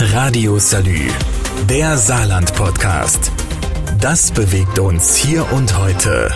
Radio Salü, der Saarland-Podcast. Das bewegt uns hier und heute.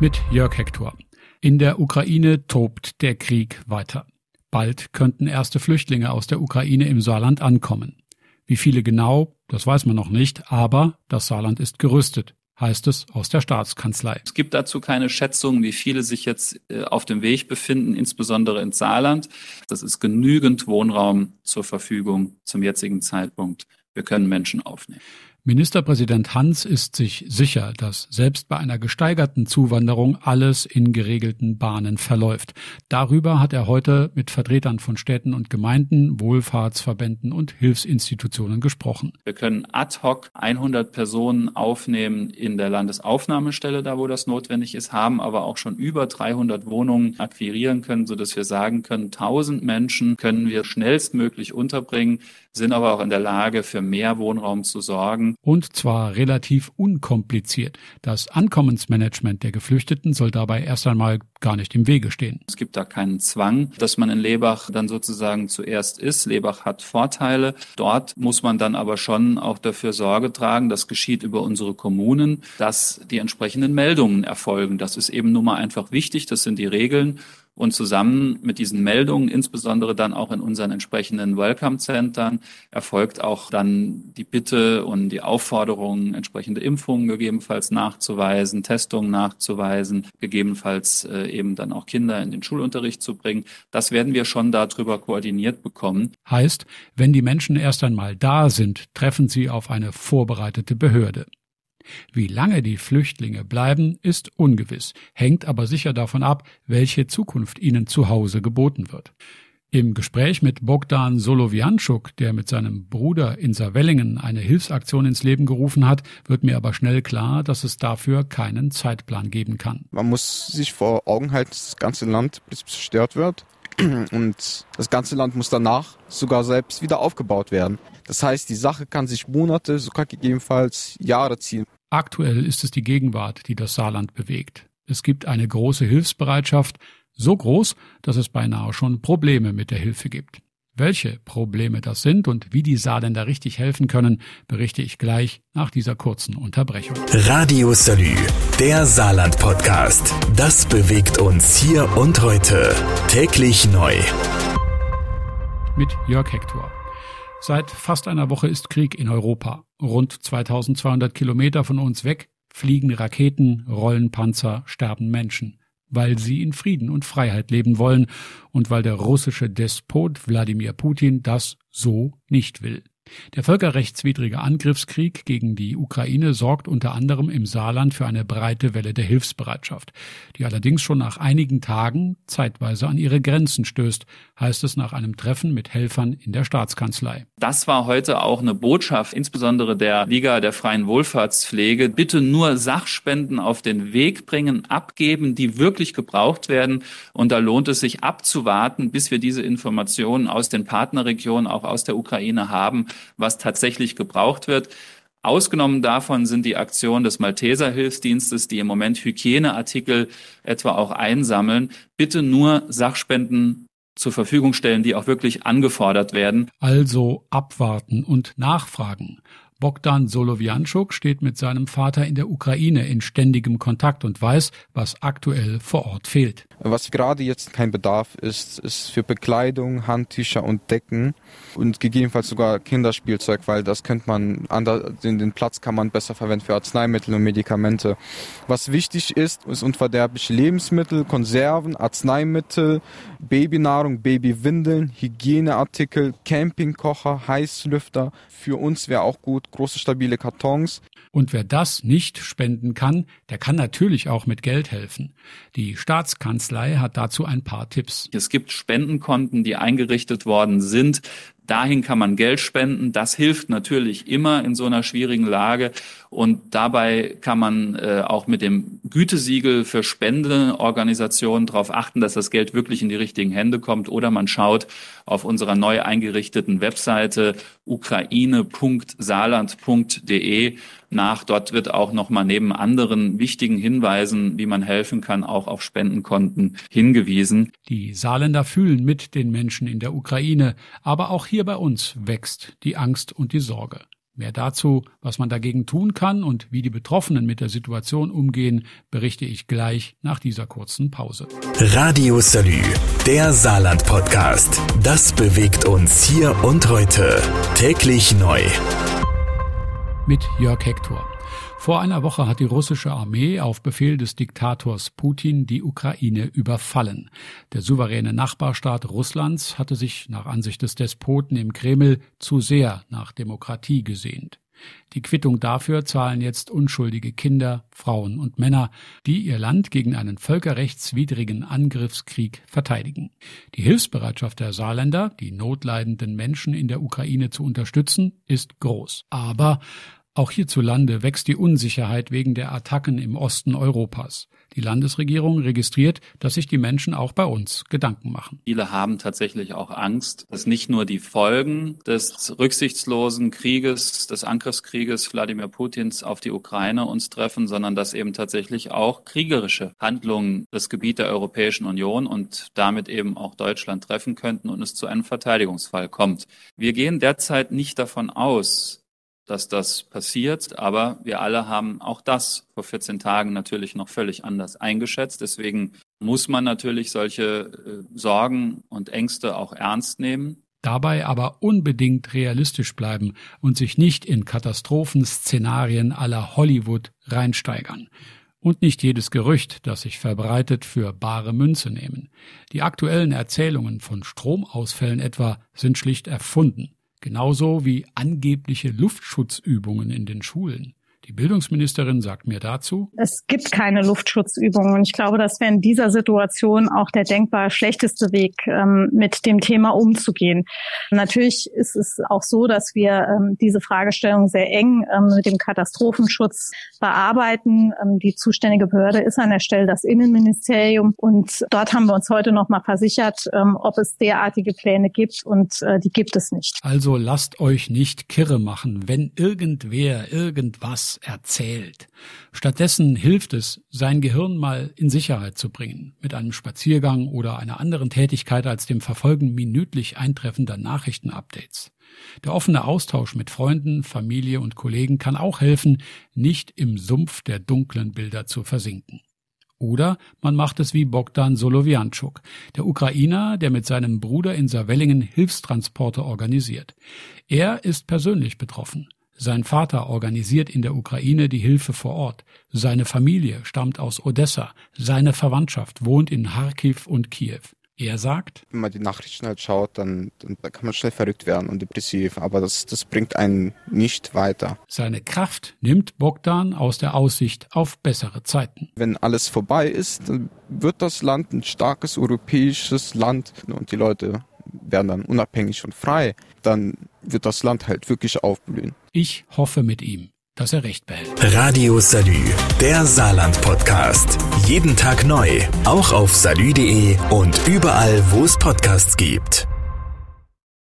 Mit Jörg Hector. In der Ukraine tobt der Krieg weiter. Bald könnten erste Flüchtlinge aus der Ukraine im Saarland ankommen. Wie viele genau, das weiß man noch nicht, aber das Saarland ist gerüstet heißt es aus der Staatskanzlei. Es gibt dazu keine Schätzungen, wie viele sich jetzt äh, auf dem Weg befinden, insbesondere ins Saarland. Das ist genügend Wohnraum zur Verfügung zum jetzigen Zeitpunkt. Wir können Menschen aufnehmen. Ministerpräsident Hans ist sich sicher, dass selbst bei einer gesteigerten Zuwanderung alles in geregelten Bahnen verläuft. Darüber hat er heute mit Vertretern von Städten und Gemeinden, Wohlfahrtsverbänden und Hilfsinstitutionen gesprochen. Wir können ad hoc 100 Personen aufnehmen in der Landesaufnahmestelle, da wo das notwendig ist, haben aber auch schon über 300 Wohnungen akquirieren können, sodass wir sagen können, 1000 Menschen können wir schnellstmöglich unterbringen, sind aber auch in der Lage, für mehr Wohnraum zu sorgen und zwar relativ unkompliziert. Das Ankommensmanagement der Geflüchteten soll dabei erst einmal gar nicht im Wege stehen. Es gibt da keinen Zwang, dass man in Lebach dann sozusagen zuerst ist. Lebach hat Vorteile. Dort muss man dann aber schon auch dafür Sorge tragen, das geschieht über unsere Kommunen, dass die entsprechenden Meldungen erfolgen. Das ist eben nun mal einfach wichtig. Das sind die Regeln. Und zusammen mit diesen Meldungen, insbesondere dann auch in unseren entsprechenden Welcome-Centern, erfolgt auch dann die Bitte und die Aufforderung, entsprechende Impfungen gegebenenfalls nachzuweisen, Testungen nachzuweisen, gegebenenfalls äh, eben dann auch Kinder in den Schulunterricht zu bringen. Das werden wir schon darüber koordiniert bekommen. Heißt, wenn die Menschen erst einmal da sind, treffen sie auf eine vorbereitete Behörde. Wie lange die Flüchtlinge bleiben, ist ungewiss, hängt aber sicher davon ab, welche Zukunft ihnen zu Hause geboten wird. Im Gespräch mit Bogdan Solowianschuk, der mit seinem Bruder in Savellingen eine Hilfsaktion ins Leben gerufen hat, wird mir aber schnell klar, dass es dafür keinen Zeitplan geben kann. Man muss sich vor Augen halten, dass das ganze Land zerstört wird und das ganze Land muss danach sogar selbst wieder aufgebaut werden. Das heißt, die Sache kann sich Monate, sogar gegebenenfalls Jahre ziehen. Aktuell ist es die Gegenwart, die das Saarland bewegt. Es gibt eine große Hilfsbereitschaft, so groß, dass es beinahe schon Probleme mit der Hilfe gibt. Welche Probleme das sind und wie die Saarländer richtig helfen können, berichte ich gleich nach dieser kurzen Unterbrechung. Radio Salü, der Saarland-Podcast. Das bewegt uns hier und heute. Täglich neu. Mit Jörg Hector. Seit fast einer Woche ist Krieg in Europa. Rund 2200 Kilometer von uns weg fliegen Raketen, rollen Panzer, sterben Menschen weil sie in Frieden und Freiheit leben wollen und weil der russische Despot Wladimir Putin das so nicht will. Der völkerrechtswidrige Angriffskrieg gegen die Ukraine sorgt unter anderem im Saarland für eine breite Welle der Hilfsbereitschaft, die allerdings schon nach einigen Tagen zeitweise an ihre Grenzen stößt, heißt es nach einem Treffen mit Helfern in der Staatskanzlei. Das war heute auch eine Botschaft, insbesondere der Liga der freien Wohlfahrtspflege. Bitte nur Sachspenden auf den Weg bringen, abgeben, die wirklich gebraucht werden. Und da lohnt es sich abzuwarten, bis wir diese Informationen aus den Partnerregionen, auch aus der Ukraine haben was tatsächlich gebraucht wird. Ausgenommen davon sind die Aktionen des Malteser Hilfsdienstes, die im Moment Hygieneartikel etwa auch einsammeln. Bitte nur Sachspenden zur Verfügung stellen, die auch wirklich angefordert werden. Also abwarten und nachfragen. Bogdan Solowianschuk steht mit seinem Vater in der Ukraine in ständigem Kontakt und weiß, was aktuell vor Ort fehlt. Was gerade jetzt kein Bedarf ist, ist für Bekleidung, Handtücher und Decken und gegebenenfalls sogar Kinderspielzeug, weil das könnte man, den, den Platz kann man besser verwenden für Arzneimittel und Medikamente. Was wichtig ist, ist unverderbliche Lebensmittel, Konserven, Arzneimittel, Babynahrung, Babywindeln, Hygieneartikel, Campingkocher, Heißlüfter. Für uns wäre auch gut große stabile Kartons. Und wer das nicht spenden kann, der kann natürlich auch mit Geld helfen. Die Staatskanzlei hat dazu ein paar Tipps. Es gibt Spendenkonten, die eingerichtet worden sind. Dahin kann man Geld spenden. Das hilft natürlich immer in so einer schwierigen Lage. Und dabei kann man äh, auch mit dem Gütesiegel für Spendeorganisationen darauf achten, dass das Geld wirklich in die richtigen Hände kommt. Oder man schaut auf unserer neu eingerichteten Webseite ukraine.saarland.de nach. Dort wird auch nochmal neben anderen wichtigen Hinweisen, wie man helfen kann, auch auf Spendenkonten hingewiesen. Die Saarländer fühlen mit den Menschen in der Ukraine, aber auch hier hier bei uns wächst die Angst und die Sorge. Mehr dazu, was man dagegen tun kann und wie die Betroffenen mit der Situation umgehen, berichte ich gleich nach dieser kurzen Pause. Radio Salü, der Saarland-Podcast. Das bewegt uns hier und heute. Täglich neu. Mit Jörg Hector. Vor einer Woche hat die russische Armee auf Befehl des Diktators Putin die Ukraine überfallen. Der souveräne Nachbarstaat Russlands hatte sich nach Ansicht des Despoten im Kreml zu sehr nach Demokratie gesehnt. Die Quittung dafür zahlen jetzt unschuldige Kinder, Frauen und Männer, die ihr Land gegen einen völkerrechtswidrigen Angriffskrieg verteidigen. Die Hilfsbereitschaft der Saarländer, die notleidenden Menschen in der Ukraine zu unterstützen, ist groß. Aber auch hierzulande wächst die Unsicherheit wegen der Attacken im Osten Europas. Die Landesregierung registriert, dass sich die Menschen auch bei uns Gedanken machen. Viele haben tatsächlich auch Angst, dass nicht nur die Folgen des rücksichtslosen Krieges, des Angriffskrieges Wladimir Putins auf die Ukraine uns treffen, sondern dass eben tatsächlich auch kriegerische Handlungen das Gebiet der Europäischen Union und damit eben auch Deutschland treffen könnten und es zu einem Verteidigungsfall kommt. Wir gehen derzeit nicht davon aus, dass das passiert. Aber wir alle haben auch das vor 14 Tagen natürlich noch völlig anders eingeschätzt. Deswegen muss man natürlich solche äh, Sorgen und Ängste auch ernst nehmen. Dabei aber unbedingt realistisch bleiben und sich nicht in Katastrophenszenarien aller Hollywood reinsteigern. Und nicht jedes Gerücht, das sich verbreitet, für bare Münze nehmen. Die aktuellen Erzählungen von Stromausfällen etwa sind schlicht erfunden genauso wie angebliche Luftschutzübungen in den Schulen. Die Bildungsministerin sagt mir dazu. Es gibt keine Luftschutzübungen. Und ich glaube, das wäre in dieser Situation auch der denkbar schlechteste Weg, ähm, mit dem Thema umzugehen. Natürlich ist es auch so, dass wir ähm, diese Fragestellung sehr eng ähm, mit dem Katastrophenschutz bearbeiten. Die zuständige Behörde ist an der Stelle das Innenministerium. Und dort haben wir uns heute noch mal versichert, ob es derartige Pläne gibt. Und äh, die gibt es nicht. Also lasst euch nicht kirre machen, wenn irgendwer irgendwas erzählt. Stattdessen hilft es, sein Gehirn mal in Sicherheit zu bringen, mit einem Spaziergang oder einer anderen Tätigkeit als dem Verfolgen minütlich eintreffender Nachrichtenupdates. Der offene Austausch mit Freunden, Familie und Kollegen kann auch helfen, nicht im Sumpf der dunklen Bilder zu versinken. Oder man macht es wie Bogdan Solowianczuk, der Ukrainer, der mit seinem Bruder in Savellingen Hilfstransporte organisiert. Er ist persönlich betroffen. Sein Vater organisiert in der Ukraine die Hilfe vor Ort. Seine Familie stammt aus Odessa. Seine Verwandtschaft wohnt in Kharkiv und Kiew. Er sagt, wenn man die Nachrichten halt schaut, dann, dann kann man schnell verrückt werden und depressiv, aber das, das bringt einen nicht weiter. Seine Kraft nimmt Bogdan aus der Aussicht auf bessere Zeiten. Wenn alles vorbei ist, dann wird das Land ein starkes europäisches Land und die Leute werden dann unabhängig und frei, dann wird das Land halt wirklich aufblühen. Ich hoffe mit ihm, dass er recht behält. Radio Salü, der Saarland-Podcast. Jeden Tag neu, auch auf salü.de und überall, wo es Podcasts gibt.